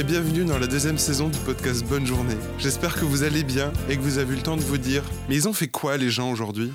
Et bienvenue dans la deuxième saison du podcast Bonne Journée. J'espère que vous allez bien et que vous avez eu le temps de vous dire Mais ils ont fait quoi les gens aujourd'hui?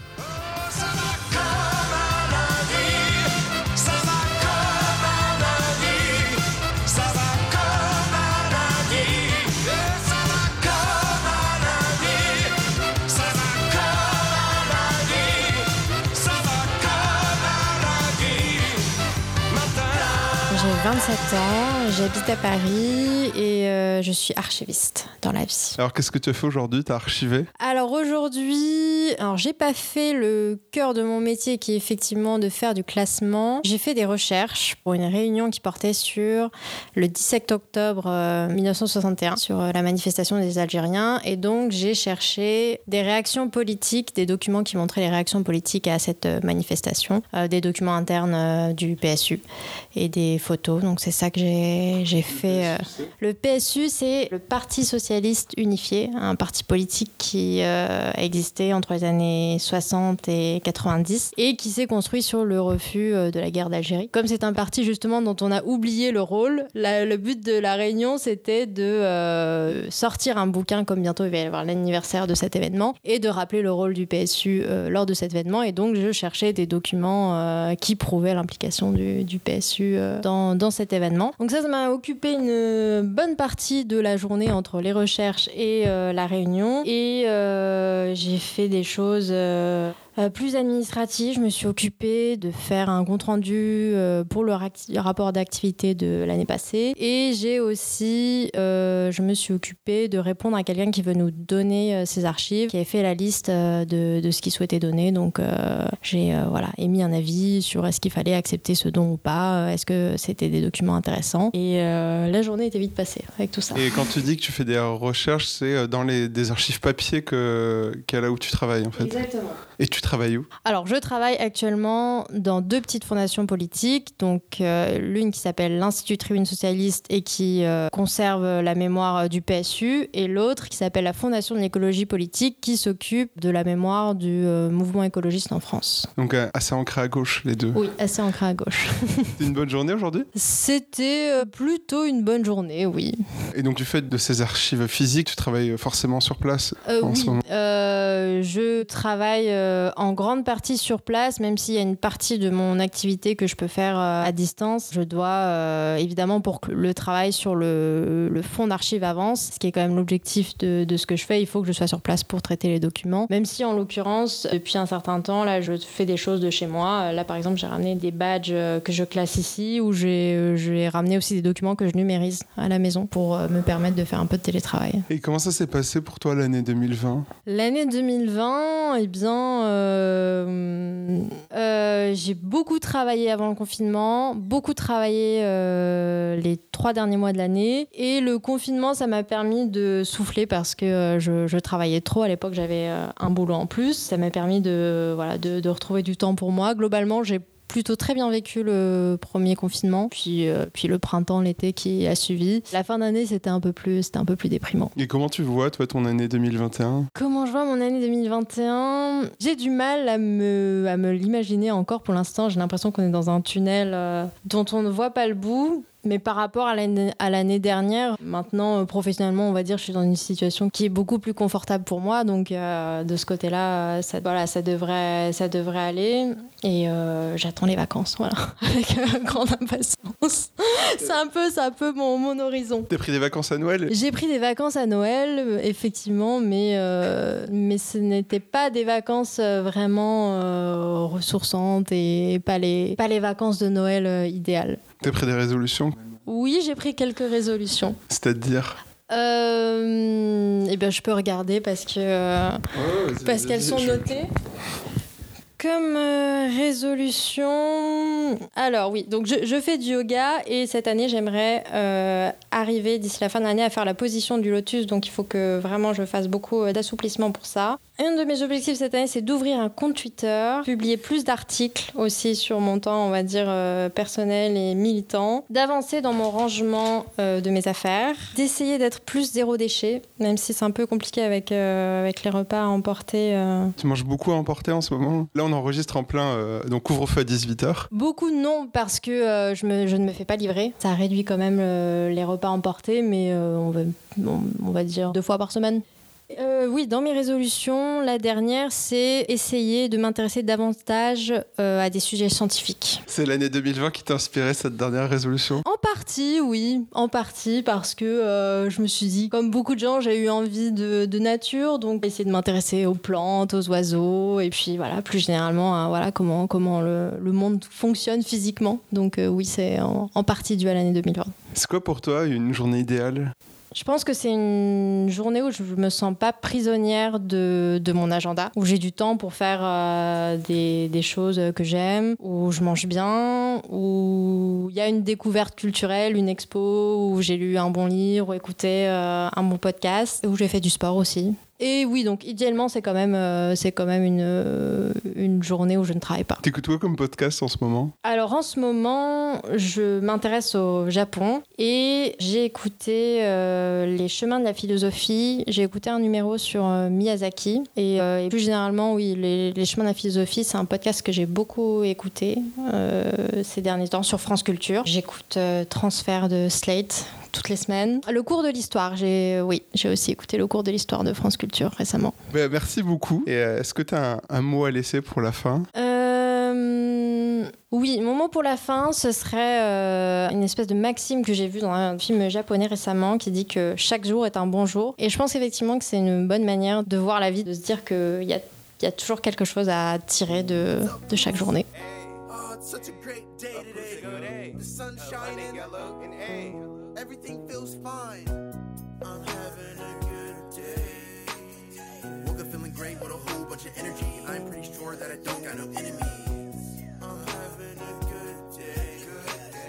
27 ans, j'habite à Paris et euh, je suis archiviste dans la vie. Alors qu'est-ce que tu as fait aujourd'hui? T'as archivé? Alors aujourd'hui, alors j'ai pas fait le cœur de mon métier qui est effectivement de faire du classement. J'ai fait des recherches pour une réunion qui portait sur le 17 octobre euh, 1961 sur euh, la manifestation des Algériens et donc j'ai cherché des réactions politiques, des documents qui montraient les réactions politiques à cette euh, manifestation, euh, des documents internes euh, du PSU et des photos. Donc c'est ça que j'ai fait. euh, le PSU, c'est le Parti socialiste unifié, un parti politique qui euh, a existé entre les années 60 et 90 et qui s'est construit sur le refus euh, de la guerre d'Algérie. Comme c'est un parti justement dont on a oublié le rôle, la- le but de la réunion c'était de euh, sortir un bouquin comme bientôt il va y avoir l'anniversaire de cet événement et de rappeler le rôle du PSU euh, lors de cet événement. Et donc je cherchais des documents euh, qui prouvaient l'implication du, du PSU euh, dans, cet événement. Donc ça, m'a occupé une bonne partie de la journée entre les recherches et euh, la réunion. Et euh, j'ai fait des choses... euh, plus administratives, je me suis occupée de faire un compte rendu euh, pour le rapport d'activité de l'année passée. Et j'ai aussi, euh, je me suis occupée de répondre à quelqu'un qui veut nous donner ses archives, qui avait fait la liste de, de ce qu'il souhaitait donner. Donc j'ai voilà, émis un avis sur est-ce qu'il fallait accepter ce don ou pas, est-ce que c'était des documents intéressants. Et la journée était vite passée avec tout ça. Et quand tu dis que tu fais des recherches, c'est dans les, des archives papier que, qu'à là où tu travailles en fait? Exactement. Et tu travailles où Alors, je travaille actuellement dans deux petites fondations politiques. Donc, euh, l'une qui s'appelle l'Institut Tribune Socialiste et qui euh, conserve la mémoire euh, du PSU, et l'autre qui s'appelle la Fondation de l'écologie politique qui s'occupe de la mémoire du euh, mouvement écologiste en France. Donc assez ancré à gauche les deux. Oui, assez ancré à gauche. C'est une bonne journée aujourd'hui? C'était plutôt une bonne journée, oui. Et donc du fait de ces archives physiques, tu travailles forcément sur place en oui, ce moment je travaille euh, en grande partie sur place, même s'il y a une partie de mon activité que je peux faire euh, à distance. Je dois, euh, évidemment, pour que le travail sur le, le fond d'archives avance, ce qui est quand même l'objectif de, de ce que je fais, il faut que je sois sur place pour traiter les documents. Même si, en l'occurrence, depuis un certain temps, là, je fais des choses de chez moi. Là, par exemple, j'ai ramené des badges que je classe ici, ou j'ai ramené aussi des documents que je numérise à la maison pour me permettre de faire un peu de télétravail. Et comment ça s'est passé pour toi l'année 2020 L'année 2020, eh bien, euh, euh, j'ai beaucoup travaillé avant le confinement, beaucoup travaillé euh, les trois derniers mois de l'année. Et le confinement, ça m'a permis de souffler parce que je, travaillais trop. À l'époque, j'avais un boulot en plus. Ça m'a permis de, voilà, de retrouver du temps pour moi. Globalement, j'ai plutôt très bien vécu le premier confinement, puis, euh, puis le printemps, l'été qui a suivi. La fin d'année, c'était un peu plus, c'était un peu plus déprimant. Et comment tu vois toi ton année 2021 Comment je vois mon année 2021 J'ai du mal à me, à me l'imaginer encore pour l'instant. J'ai l'impression qu'on est dans un tunnel euh, dont on ne voit pas le bout. Mais par rapport à l'année dernière, maintenant, euh, professionnellement, on va dire, je suis dans une situation qui est beaucoup plus confortable pour moi. Donc, euh, de ce côté-là, ça, voilà, ça, devrait, ça devrait aller. Et euh, j'attends les vacances, voilà, avec euh, grande impatience. c'est un peu, un peu mon, mon horizon. T'as pris des vacances à Noël? J'ai pris des vacances à Noël, effectivement, mais, mais ce n'étaient pas des vacances vraiment ressourçantes et pas les, pas les vacances de Noël idéales. T'as pris des résolutions Oui, j'ai pris quelques résolutions. C'est-à-dire Euh, eh bien, je peux regarder parce que euh, parce qu'elles sont notées. Comme euh, résolution, alors oui, donc je, je fais du yoga et cette année j'aimerais euh, arriver d'ici la fin de l'année à faire la position du lotus, donc il faut que vraiment je fasse beaucoup d'assouplissement pour ça. Un de mes objectifs cette année, c'est d'ouvrir un compte Twitter, publier plus d'articles aussi sur mon temps, on va dire, euh, personnel et militant, d'avancer dans mon rangement euh, de mes affaires, d'essayer d'être plus zéro déchet, même si c'est un peu compliqué avec, euh, avec les repas à emporter. Tu manges beaucoup à emporter en ce moment? Là, on enregistre en plein, donc couvre-feu à 18h. Beaucoup non, parce que je, me- je ne me fais pas livrer. Ça réduit quand même les repas emportés, mais on, va, on, on va dire deux fois par semaine. Euh, oui, dans mes résolutions, la dernière, c'est essayer de m'intéresser davantage euh, à des sujets scientifiques. C'est l'année 2020 qui t'a inspiré cette dernière résolution? En partie, oui, en partie, parce que euh, je me suis dit, comme beaucoup de gens, j'ai eu envie de, de nature, donc essayer de m'intéresser aux plantes, aux oiseaux, et puis voilà, plus généralement, à, voilà, comment, comment le, le monde fonctionne physiquement. Donc oui, c'est en, en partie dû à l'année 2020. C'est quoi pour toi une journée idéale? Je pense que c'est une journée où je me sens pas prisonnière de, de mon agenda, où j'ai du temps pour faire euh, des, des choses que j'aime, où je mange bien, où il y a une découverte culturelle, une expo, où j'ai lu un bon livre, ou écouté euh, un bon podcast, où j'ai fait du sport aussi. Et oui, donc idéalement, c'est quand même, euh, c'est quand même une, euh, une journée où je ne travaille pas. T'écoutes quoi comme podcast en ce moment? Alors en ce moment, je m'intéresse au Japon et j'ai écouté euh, Les chemins de la philosophie. J'ai écouté un numéro sur Miyazaki et, et plus généralement, oui, les, Les chemins de la philosophie, c'est un podcast que j'ai beaucoup écouté ces derniers temps sur France Culture. J'écoute Transfert de Slate toutes les semaines. Le cours de l'histoire, j'ai oui, j'ai aussi écouté le cours de l'histoire de France Culture récemment. Bah, Merci beaucoup. Et euh, est-ce que t'as un, un mot à laisser pour la fin? Euh, oui, mon mot pour la fin, ce serait euh, une espèce de maxime que j'ai vue dans un film japonais récemment qui dit que chaque jour est un bon jour. Et je pense effectivement que c'est une bonne manière de voir la vie, de se dire qu'il y a, il y a toujours quelque chose à tirer de, de chaque journée. Oh, it's such a great day today. The sun's shining, everything feels fine. I'm having a good day. Woke up feeling great with a whole bunch of energy. I'm pretty sure that I don't got no enemies. I'm having a good day.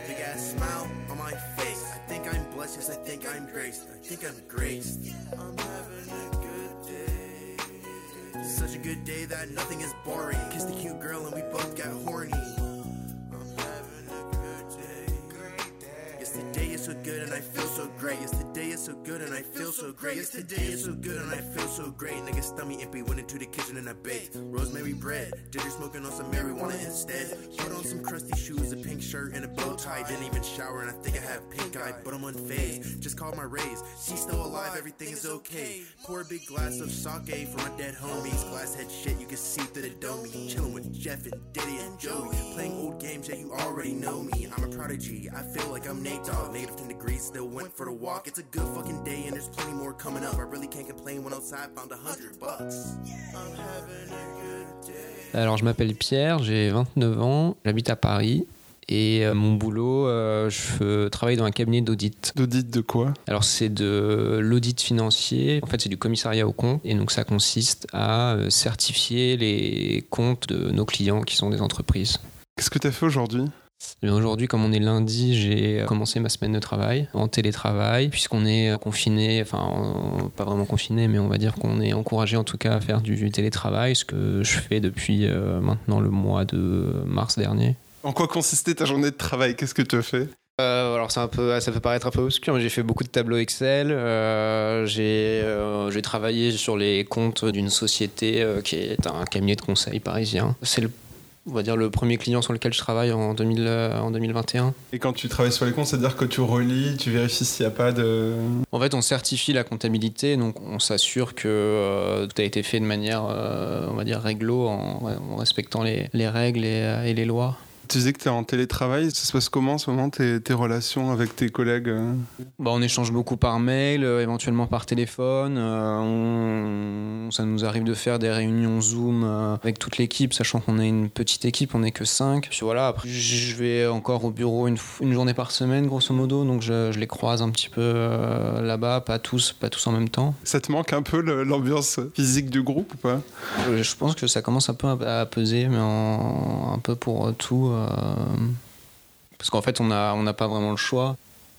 Big ass smile on my face. I think I'm blessed, yes, I think I'm graced. I think I'm graced. I'm having a good day. Such a good day that nothing is boring. Kissed a cute girl and we both got horny. So good and I feel so great. Yes, today is so good and I feel so great. Yes, today is so good and I feel so great. Nigga, stomach empty, went into the kitchen and I baked rosemary bread. Ginger smoking on some marijuana instead. Put on some crusty shoes, a pink shirt, and a bow tie. Didn't even shower and I think I have pink eye, but I'm unfazed. Just called my raise. She's still alive, everything is okay. Pour a big glass of sake for my dead homies. Glass head shit, you can see through the dummy. Chilling with Jeff and Diddy and Joey. Playing old games, yeah, you already know me. I'm a prodigy, I feel like I'm Nate Dogg. Negative 10 degrees, still went for the walk. It's a good fucking day and there's plenty more coming up. I really can't complain when outside found a hundred bucks. I'm having a good day. Alors, je m'appelle Pierre, j'ai 29 ans, j'habite à Paris. Et euh, mon boulot, euh, je travaille dans un cabinet d'audit. D'audit de quoi? Alors, c'est de l'audit financier. En fait, c'est du commissariat aux comptes. Et donc, ça consiste à euh, certifier les comptes de nos clients qui sont des entreprises. Qu'est-ce que t'as fait aujourd'hui? Aujourd'hui, comme on est lundi, j'ai commencé ma semaine de travail en télétravail, puisqu'on est confiné, enfin, on- pas vraiment confiné, mais on va dire qu'on est encouragé en tout cas à faire du télétravail, ce que je fais depuis euh, maintenant le mois de mars dernier. En quoi consistait ta journée de travail? Qu'est-ce que tu as fait? Euh, alors c'est un peu, ça peut paraître un peu obscur, mais j'ai fait beaucoup de tableaux Excel. euh, j'ai, euh, travaillé sur les comptes d'une société euh, qui est un cabinet de conseil parisien. C'est le, on va dire le premier client sur lequel je travaille en, 2000, euh, en 2021. Et quand tu travailles sur les comptes, c'est-à-dire que tu relis, tu vérifies s'il n'y a pas de... En fait, on certifie la comptabilité, donc on s'assure que euh, tout a été fait de manière, euh, on va dire, réglo, en, en respectant les, les règles et, et les lois. Tu disais que tu es en télétravail, ça se passe comment en ce moment tes, tes relations avec tes collègues euh Bah, on échange beaucoup par mail, euh, éventuellement par téléphone. euh, on- ça nous arrive de faire des réunions Zoom euh, avec toute l'équipe, sachant qu'on est une petite équipe, on n'est que 5. Puis voilà, après, je vais encore au bureau une, journée par semaine, grosso modo, donc je, je les croise un petit peu là-bas, pas tous, pas tous en même temps. Ça te manque un peu l'ambiance physique du groupe ou pas? Je pense que ça commence un peu à, à peser, mais en- un peu pour tout. Euh, parce qu'en fait, on n'a on pas vraiment le choix.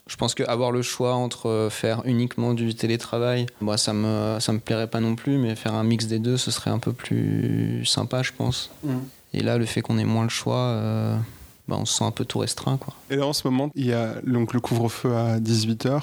Je pense qu'avoir le choix entre faire uniquement du télétravail, moi ça me, ça me plairait pas non plus, mais faire un mix des deux, ce serait un peu plus sympa, je pense. Mm. Et là, le fait qu'on ait moins le choix, euh, bah, on se sent un peu tout restreint. Quoi. Et là, en ce moment, il y a donc le couvre-feu à 18h.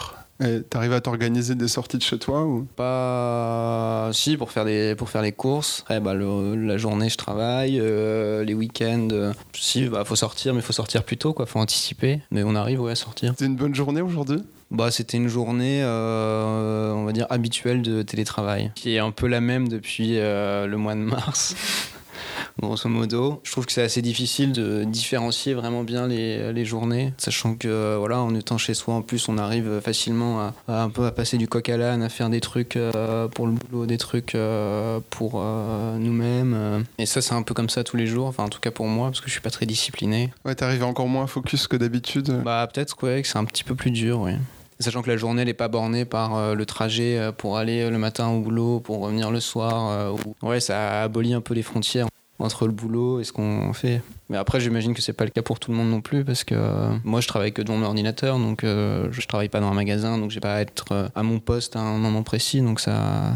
T'arrives à t'organiser des sorties de chez toi ou? Pas. Si, pour faire, des, pour faire les courses. Le- la journée, je travaille. euh, les week-ends, euh, si, bah, faut sortir, mais faut sortir plus tôt, quoi. Faut anticiper. Mais on arrive, ouais, à sortir. C'est une bonne journée aujourd'hui? Bah, c'était une journée, euh, on va dire, habituelle de télétravail, qui est un peu la même depuis euh, le mois de mars. Grosso modo, je trouve que c'est assez difficile de différencier vraiment bien les, les journées, sachant que voilà, en étant chez soi en plus, on arrive facilement à, à un peu à passer du coq à l'âne, à faire des trucs euh, pour le boulot, des trucs euh, pour euh, nous-mêmes. Et ça, c'est un peu comme ça tous les jours, enfin en tout cas pour moi, parce que je suis pas très discipliné. Ouais, t'arrives encore moins focus que d'habitude. Bah peut-être ouais, que c'est un petit peu plus dur, oui. Sachant que la journée n'est pas bornée par euh, le trajet euh, pour aller euh, le matin au boulot, pour revenir le soir. ou- Ouais, ça abolit un peu les frontières entre le boulot et ce qu'on fait. Mais après, j'imagine que c'est pas le cas pour tout le monde non plus, parce que euh, moi, je travaille que devant mon ordinateur, donc euh, je travaille pas dans un magasin, donc j'ai pas à être euh, à mon poste à un moment précis, donc ça.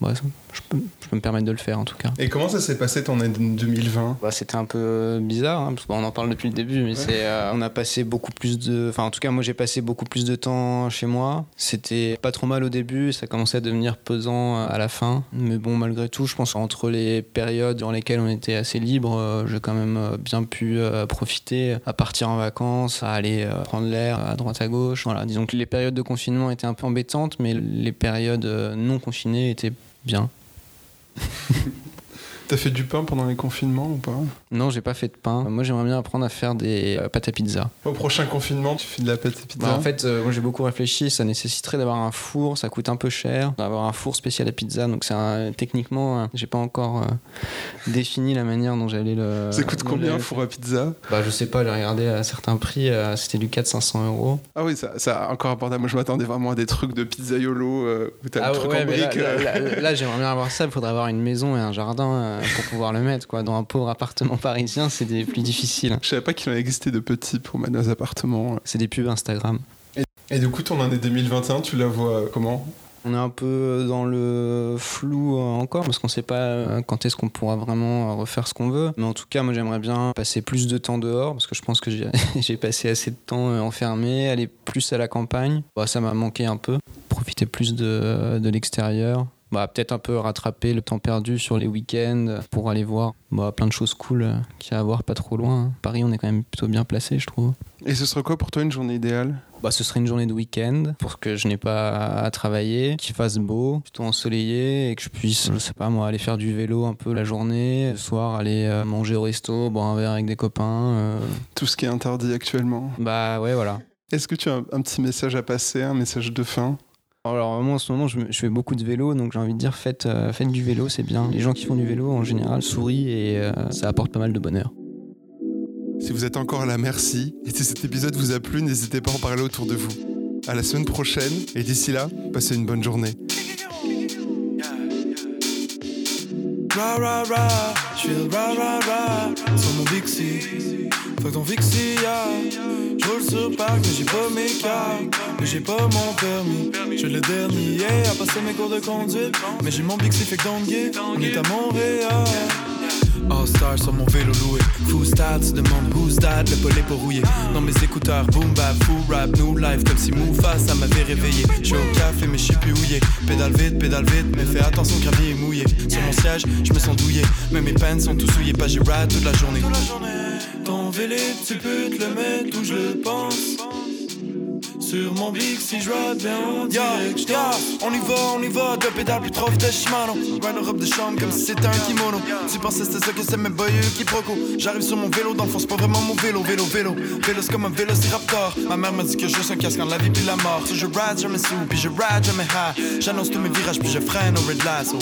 Ouais, je peux, je peux me permettre de le faire en tout cas. Et comment ça s'est passé ton année 2020 Bah, c'était un peu bizarre, hein, parce qu'on en parle depuis le début, mais c'est, euh, on a passé beaucoup plus de. Enfin, en tout cas, moi j'ai passé beaucoup plus de temps chez moi. C'était pas trop mal au début, ça commençait à devenir pesant euh, à la fin. Mais bon, malgré tout, je pense entre les périodes dans lesquelles on était assez libre, euh, j'ai quand même euh, bien pu euh, profiter à partir en vacances, à aller euh, prendre l'air à droite à gauche. Voilà, disons que les périodes de confinement étaient un peu embêtantes, mais les périodes euh, non confinées étaient bien. T'as fait du pain pendant les confinements ou pas Non, j'ai pas fait de pain. Moi, j'aimerais bien apprendre à faire des euh, pâtes à pizza. Au prochain confinement, tu fais de la pâte à pizza Bah, en fait, euh, moi j'ai beaucoup réfléchi. Ça nécessiterait d'avoir un four, ça coûte un peu cher. D'avoir un four spécial à pizza, donc c'est un- techniquement, euh, j'ai pas encore euh, défini la manière dont j'allais le. ça coûte combien un four à pizza. Bah, je sais pas, j'ai regardé à certains prix, c'était du 400-500 euros. Ah oui, ça, ça encore abordable. Moi, je m'attendais vraiment à des trucs de où t'as Ah le truc ouais, en là, briques. là, là, là, j'aimerais bien avoir ça. Il faudrait avoir une maison et un jardin pour pouvoir le mettre. Quoi. Dans un pauvre appartement parisien, c'est des plus difficile. Je savais pas qu'il en existait de petits pour mettre dans les appartements. C'est des pubs Instagram. Et du coup, ton année 2021, tu la vois euh, comment? On est un peu dans le flou euh, encore parce qu'on sait pas euh, quand est-ce qu'on pourra vraiment refaire ce qu'on veut. Mais en tout cas, moi j'aimerais bien passer plus de temps dehors parce que je pense que j'ai passé assez de temps enfermé, aller plus à la campagne. Bah, ça m'a manqué un peu. Profiter plus de, de l'extérieur. Bah, peut-être un peu rattraper le temps perdu sur les week-ends pour aller voir bah, plein de choses cool euh, qu'il y a à voir pas trop loin. hein. Paris, on est quand même plutôt bien placé, je trouve. Et ce serait quoi pour toi une journée idéale? Bah, ce serait une journée de week-end pour que je n'ai pas à travailler, qu'il fasse beau, plutôt ensoleillé et que je puisse, je sais pas moi, aller faire du vélo un peu la journée, le soir aller euh, manger au resto, boire un verre avec des copains. euh. Tout ce qui est interdit actuellement. Bah ouais, voilà. Est-ce que tu as un, un petit message à passer, un message de fin? Alors moi en ce moment je, fais beaucoup de vélo donc j'ai envie de dire faites, euh, faites du vélo c'est bien. Les gens qui font du vélo en général sourient et euh, ça apporte pas mal de bonheur. Si vous êtes encore là, merci. Et si cet épisode vous a plu, n'hésitez pas à en parler autour de vous. À la semaine prochaine, et d'ici là, passez une bonne journée. Ra ra ra, le ra ra ra sur mon Bixi. Fuck ton Vixi, ya. J'roule sur parc, mais j'ai pas mes cartes. Mais j'ai pas mon permis. J'suis le dernier à passer mes cours de conduite. Mais j'ai mon Bixi, fait que. On est à Montréal. All star sur mon vélo loué. Fou style, tu demandes who's that, le polé pour rouiller. Dans mes écouteurs, boom bap, fou rap, new life, comme si Moufa, ça m'avait réveillé. J'suis au café, mais j'suis plus houillé. Pédale vite, pédale vite, mais fais attention, gravier est mouillé. Sur mon siège, je me sens douillé. Mais mes pants sont tous souillés, pas j'ai ride toute la journée. Ton vélo, tu peux te le mettre où je pense. Sur mon big si je bien on je danse. On y va, on y va, deux pédales plus trop de Shimano. Ride en robe de chambre comme si c'était un kimono. Tu pensais c'était ça que c'est mes boys qui proco J'arrive sur mon vélo, dans le fond c'est pas vraiment mon vélo Vélo, vélo, vélo c'est comme un vélociraptor. Ma mère m'a dit que je suis un casque en la vie puis la mort. Si je ride, jamais sous, puis je ride, jamais high. J'annonce tous mes virages puis je freine au red light so.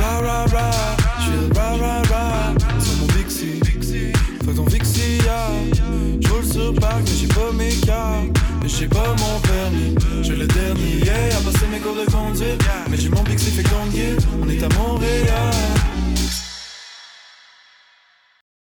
Ra ra ra, j'fais ra ra ra. Sur mon Bixi, fuck ton Vixi, yeah. J'roule mais j'ai pas mes cartes Mais j'ai pas mon permis. J'ai le dernier à passer mes cours de conduite. Mais j'ai mon Bixi fait qu'on On est à Montréal